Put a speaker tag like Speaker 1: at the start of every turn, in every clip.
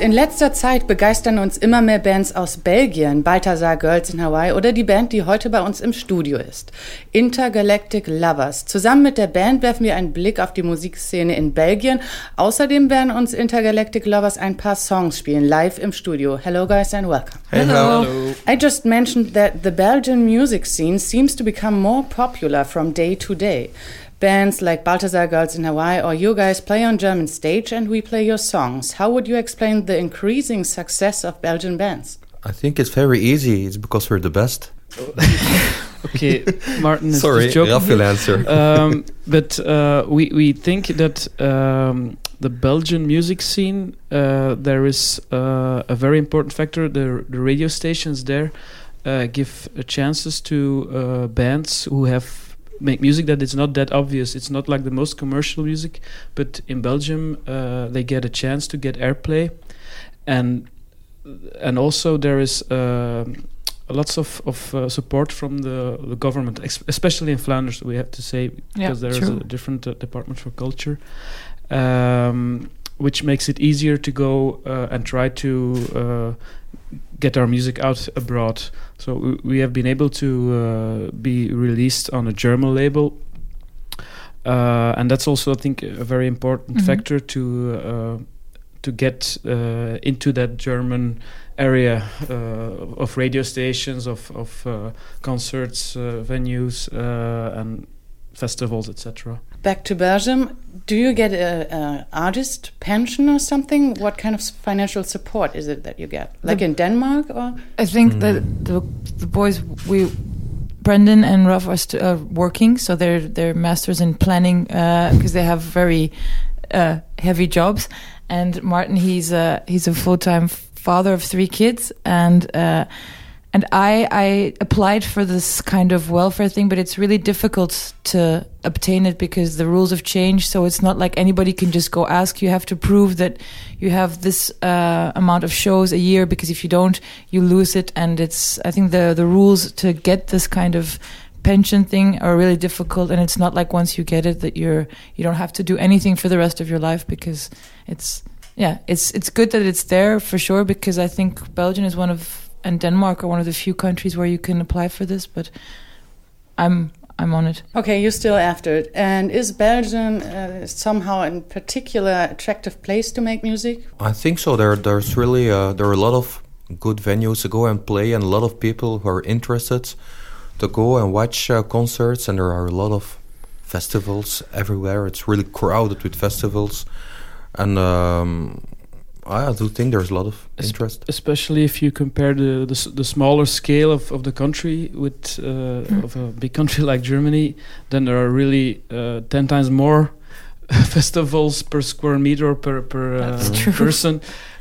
Speaker 1: In letzter Zeit begeistern uns immer mehr Bands aus Belgien, Balthasar Girls in Hawaii oder die Band, die heute bei uns im Studio ist. Intergalactic Lovers. Zusammen mit der Band werfen wir einen Blick auf die Musikszene in Belgien. Außerdem werden uns Intergalactic Lovers ein paar Songs spielen, live im Studio. Hello guys and welcome.
Speaker 2: Hello.
Speaker 1: I just mentioned that the Belgian music scene seems to become more popular from day to day. Bands like Balthazar Girls in Hawaii or you guys play on German stage and we play your songs. How would you explain the increasing success of Belgian bands?
Speaker 2: I think it's very easy. It's because we're the best.
Speaker 3: okay, Martin is
Speaker 2: Sorry,
Speaker 3: just joking.
Speaker 2: Raphael answer.
Speaker 3: um, but uh, we we think that um, the Belgian music scene uh, there is uh, a very important factor. The the radio stations there uh, give uh, chances to uh, bands who have make music that it's not that obvious. It's not like the most commercial music, but in Belgium uh, they get a chance to get airplay, and and also there is uh, lots of of uh, support from the, the government, ex- especially in Flanders. We have to say because there is
Speaker 4: true.
Speaker 3: a different uh, department for culture. Um, which makes it easier to go uh, and try to uh, get our music out abroad. So we, have been able to uh, be released on a German label, uh, and that's also I think a very important
Speaker 4: Mhm.
Speaker 3: factor to uh, to get uh, into that German area uh, of radio stations, of of uh, concerts, uh, venues, uh, and festivals, etc.
Speaker 1: Back to Belgium, do you get a, a artist pension or something? What kind of financial support is it that you get? Like
Speaker 4: The-
Speaker 1: in Denmark or?
Speaker 4: I think that the the boys we Brendan and Ruff are st- uh, working, so they're they're masters in planning because they have very uh, heavy jobs. And Martin, he's a he's a full time father of three kids, and uh, and I I applied for this kind of welfare thing, but it's really difficult to obtain it because the rules have changed. So it's not like anybody can just go ask. You have to prove that you have this uh, amount of shows a year because if you don't, you lose it. And it's I think the the rules to get this kind of pension thing are really difficult and it's not like once you get it that you're you don't have to do anything for the rest of your life because it's yeah it's it's good that it's there for sure because I think Belgium is one of and Denmark are one of the few countries where you can apply for this but I'm I'm on it
Speaker 1: Okay, you're still after it. And is Belgium uh, somehow in particular attractive place to make music?
Speaker 2: I think so. There, there's really uh, there are a lot of good venues to go and play, and a lot of people who are interested to go and watch uh, concerts. And there are a lot of festivals everywhere. It's really crowded with festivals, and um, I do think there's a lot of
Speaker 3: Es-
Speaker 2: interest.
Speaker 3: especially if you compare the the, s- the smaller scale of, of the country with uh, of a big country like Germany, then there are really uh, ten times more festivals per square meter per per uh, person.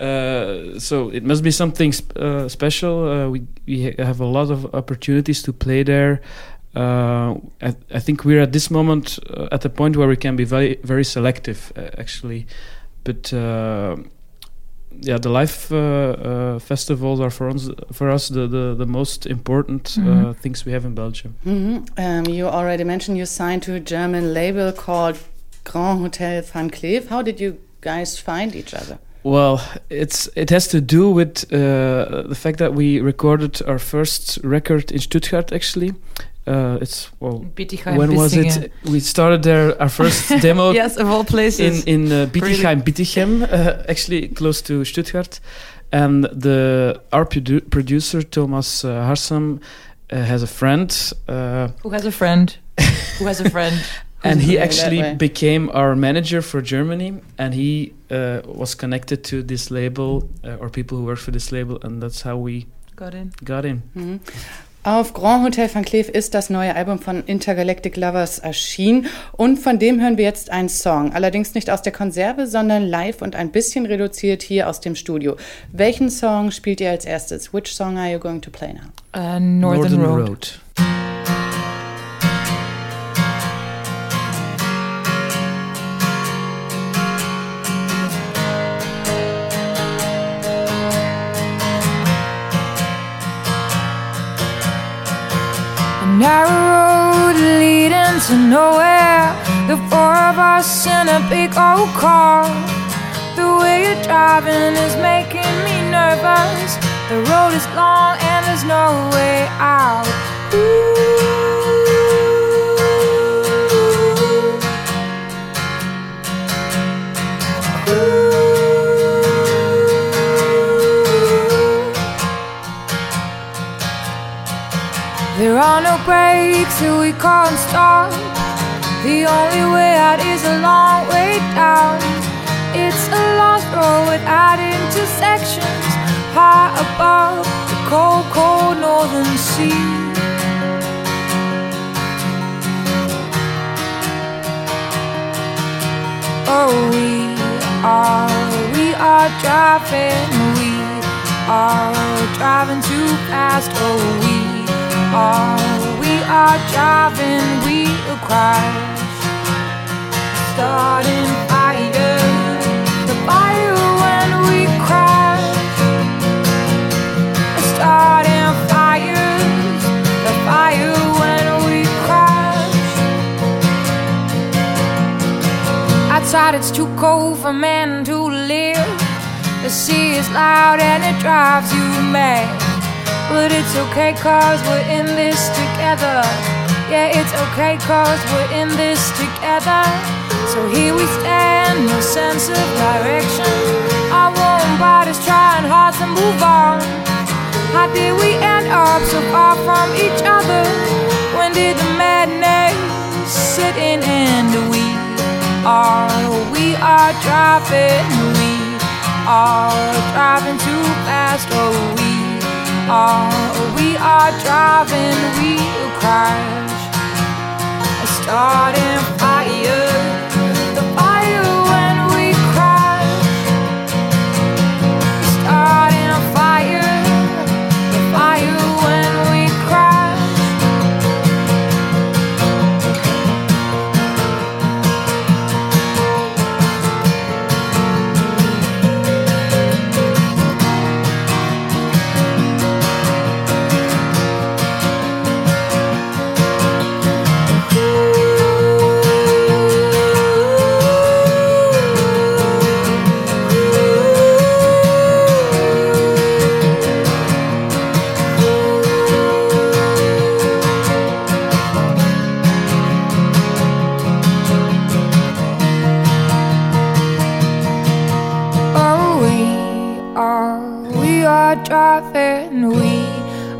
Speaker 3: Uh, so it must be something sp- uh, special. Uh, we we ha- have a lot of opportunities to play there. Uh, I, I think we're at this moment uh, at the point where we can be very very selective, uh, actually. But uh, yeah, the live uh, uh, festivals are for us for us the the, the most important uh,
Speaker 4: Mhm.
Speaker 3: things we have in Belgium.
Speaker 1: hmm Um, you already mentioned you signed to a German label called Grand Hotel Van Cleef. How did you guys find each other?
Speaker 3: Well, it's it has to do with uh, the fact that we recorded our first record in Stuttgart. Actually, uh, it's well, when was it? We started there our first demo
Speaker 4: yes of all places
Speaker 3: in in uh, Bietigheim, Bietigheim, uh, actually close to Stuttgart, and the our produ- producer Thomas uh, Harsam uh, has a friend. Uh,
Speaker 4: who has a friend who has a friend
Speaker 3: and he actually became our manager for Germany, and he uh, was connected to this label uh, or people who work for this label, and that's how we
Speaker 4: got in
Speaker 3: got in.
Speaker 1: Mhm. Auf Grand Hotel Van Cleef ist das neue Album von Intergalactic Lovers erschienen und von dem hören wir jetzt einen Song. Allerdings nicht aus der Konserve, sondern live und ein bisschen reduziert hier aus dem Studio. Welchen Song spielt ihr als erstes? Which song are you going to play now?
Speaker 4: uh, Northern, Road. A narrow road leading to nowhere. The four of us in a big old car. The way you're driving is making me nervous. The road is long and there's no way out. There are no breaks so we can't stop. The only way out is a long way down. It's a lost road without intersections, high above the cold, cold northern sea. Oh, we are, we are driving, we are driving too fast. Oh, driving, we'll crash. Starting fire, the fire when we crash. Starting fires, the fire when we crash. Outside it's too cold for men to live. The sea is loud and it drives you mad. But it's okay cause we're in this together. Yeah, it's okay cause we're in this together. So here we stand, no sense of direction. Our warm bodies trying hard to move on. How did we end up so far from each other? When did the madness sit in and we are, we are driving, we are driving too fast, oh we are, we are driving, we'll crash. Starting fire,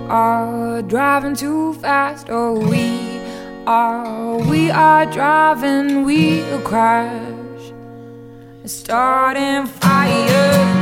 Speaker 4: are driving too fast. Oh, we are, we are driving, we'll crash. Starting fire,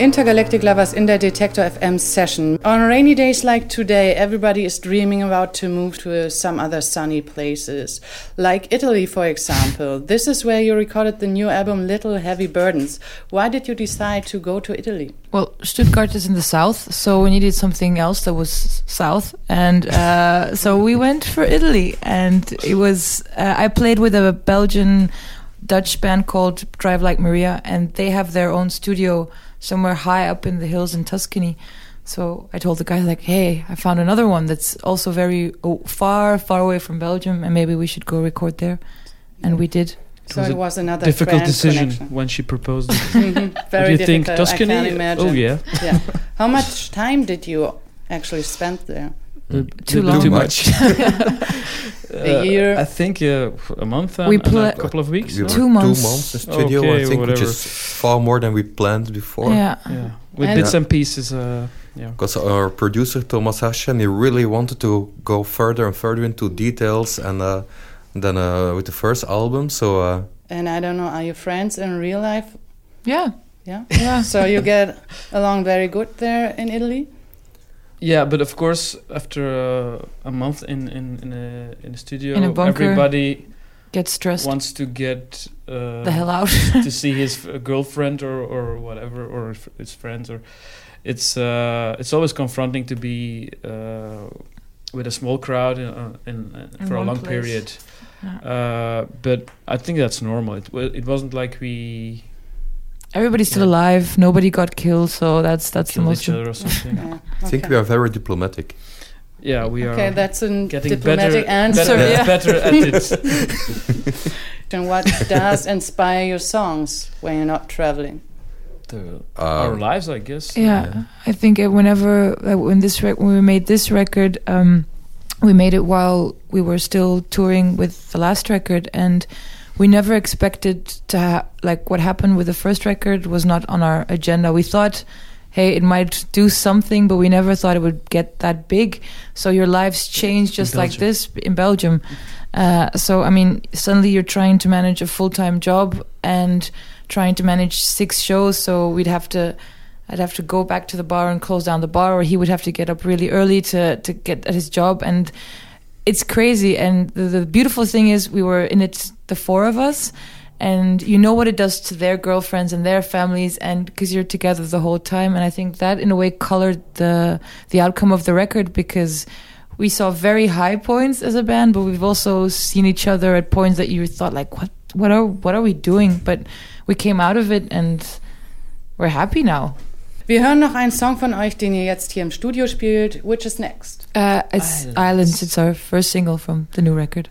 Speaker 1: Intergalactic Lovers in der Detektor FM session. On rainy days like today, everybody is dreaming about to move to some other sunny places, like Italy, for example. this is where you recorded the new album Little Heavy Burdens. Why did you decide to go to Italy?
Speaker 5: Well, Stuttgart is in the south, so we needed something else that was south, and uh, so we went for Italy. And it was uh, I played with a Belgian Dutch band called Drive Like Maria, and they have their own studio somewhere high up in the hills in Tuscany. So I told the guy like, "Hey, I found another one that's also very oh, far, far away from Belgium, and maybe we should go record there." And we did.
Speaker 1: So
Speaker 3: was
Speaker 1: it was another
Speaker 3: difficult decision
Speaker 1: connection.
Speaker 3: when she proposed. it.
Speaker 1: Very
Speaker 3: do you think,
Speaker 1: difficult,
Speaker 3: Tuscany?
Speaker 1: I can imagine.
Speaker 3: Oh yeah,
Speaker 1: yeah. How much time did you actually spend there?
Speaker 3: Uh,
Speaker 5: Too
Speaker 3: too
Speaker 5: long.
Speaker 3: Too
Speaker 2: much.
Speaker 3: much.
Speaker 1: A year?
Speaker 3: I think uh, a month and,
Speaker 5: We
Speaker 3: and a couple of weeks.
Speaker 2: We
Speaker 5: Two months.
Speaker 2: Two months in studio,
Speaker 3: Okay,
Speaker 2: I think, which is far more than we planned before.
Speaker 5: Yeah.
Speaker 3: Yeah, with
Speaker 1: And-
Speaker 3: bits and pieces. Uh, yeah.
Speaker 2: Because our producer Thomas Hashem, he really wanted to go further and further into details, and uh, then uh, with the first album, so uh,
Speaker 1: And I don't know, are you friends in real life?
Speaker 5: Yeah.
Speaker 1: Yeah.
Speaker 5: Yeah.
Speaker 1: So you get along very good there in Italy?
Speaker 3: Yeah, but of course, after uh, a month in in in a in a studio,
Speaker 5: In a bunker.
Speaker 3: everybody
Speaker 4: gets stressed.
Speaker 3: wants to get uh,
Speaker 4: the hell out.
Speaker 3: to see his f- girlfriend or, or whatever or f- his friends or it's uh, it's always confronting to be uh, with a small crowd in, uh, in, uh,
Speaker 4: In
Speaker 3: for a long
Speaker 4: place.
Speaker 3: period.
Speaker 4: Yeah.
Speaker 3: Uh, but I think that's normal. It it wasn't like we
Speaker 4: Everybody's still
Speaker 3: Yeah.
Speaker 4: alive. Nobody got killed, so that's that's the most.
Speaker 3: each other or something.
Speaker 1: Yeah,
Speaker 2: I think we are very diplomatic.
Speaker 3: yeah, we are
Speaker 1: Okay, that's a diplomatic
Speaker 3: better,
Speaker 1: answer.
Speaker 3: better,
Speaker 1: yeah.
Speaker 3: better at it.
Speaker 1: And what does inspire your songs when you're not traveling?
Speaker 3: The- our
Speaker 2: Um,
Speaker 3: lives, I guess.
Speaker 4: Yeah,
Speaker 2: Yeah.
Speaker 4: I think uh, whenever uh, when this rec- when we made this record, um, we made it while we were still touring with the last record, and we never expected to ha- like what happened with the first record was not on our agenda. We thought, hey, it might do something, but we never thought it would get that big. So your lives change just like this in Belgium. Uh, so I mean, suddenly you're trying to manage a full time job and trying to manage six shows. So we'd have to, I'd have to go back to the bar and close down the bar, or he would have to get up really early to to get at his job, and it's crazy. And the, the beautiful thing is, we were in it, the four of us. And you know what it does to their girlfriends and their families, and because you're together the whole time. And I think that, in a way, colored the the outcome of the record because we saw very high points as a band, but we've also seen each other at points that you thought like, what, what are, what are we doing? But we came out of it and we're happy now.
Speaker 1: Wir hören noch einen Song von euch, den ihr jetzt hier im Studio spielt. Which is next?
Speaker 4: Uh, it's
Speaker 3: Islands.
Speaker 4: Islands. It's our first single from the new record.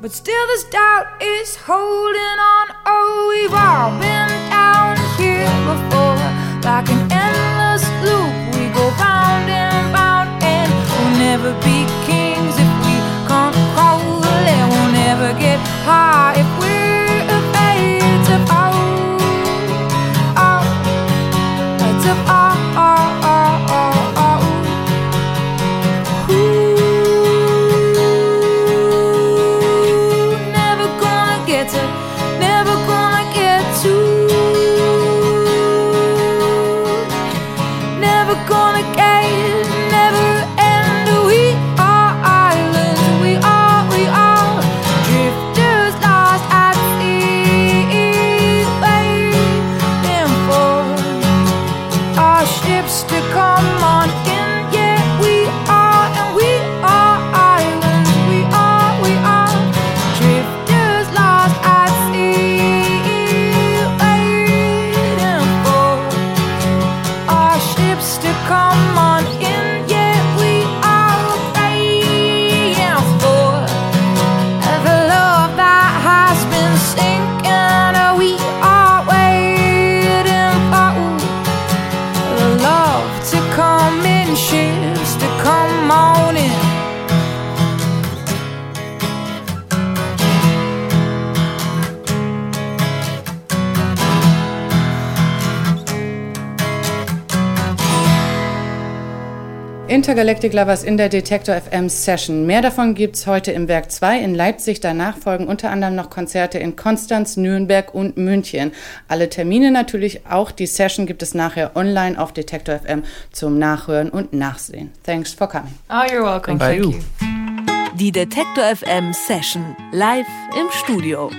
Speaker 6: But still this doubt is holding on. Oh, we've all been down here before, like an endless
Speaker 1: Intergalactic Lovers in der Detektor FM Session. Mehr davon gibt's heute im Werk 2 in Leipzig. Danach folgen unter anderem noch Konzerte in Konstanz, Nürnberg und München. Alle Termine natürlich, auch die Session gibt es nachher online auf Detektor FM zum Nachhören und Nachsehen. Thanks for coming.
Speaker 4: Oh, you're welcome.
Speaker 3: Thank you.
Speaker 7: Die Detektor FM Session live im Studio.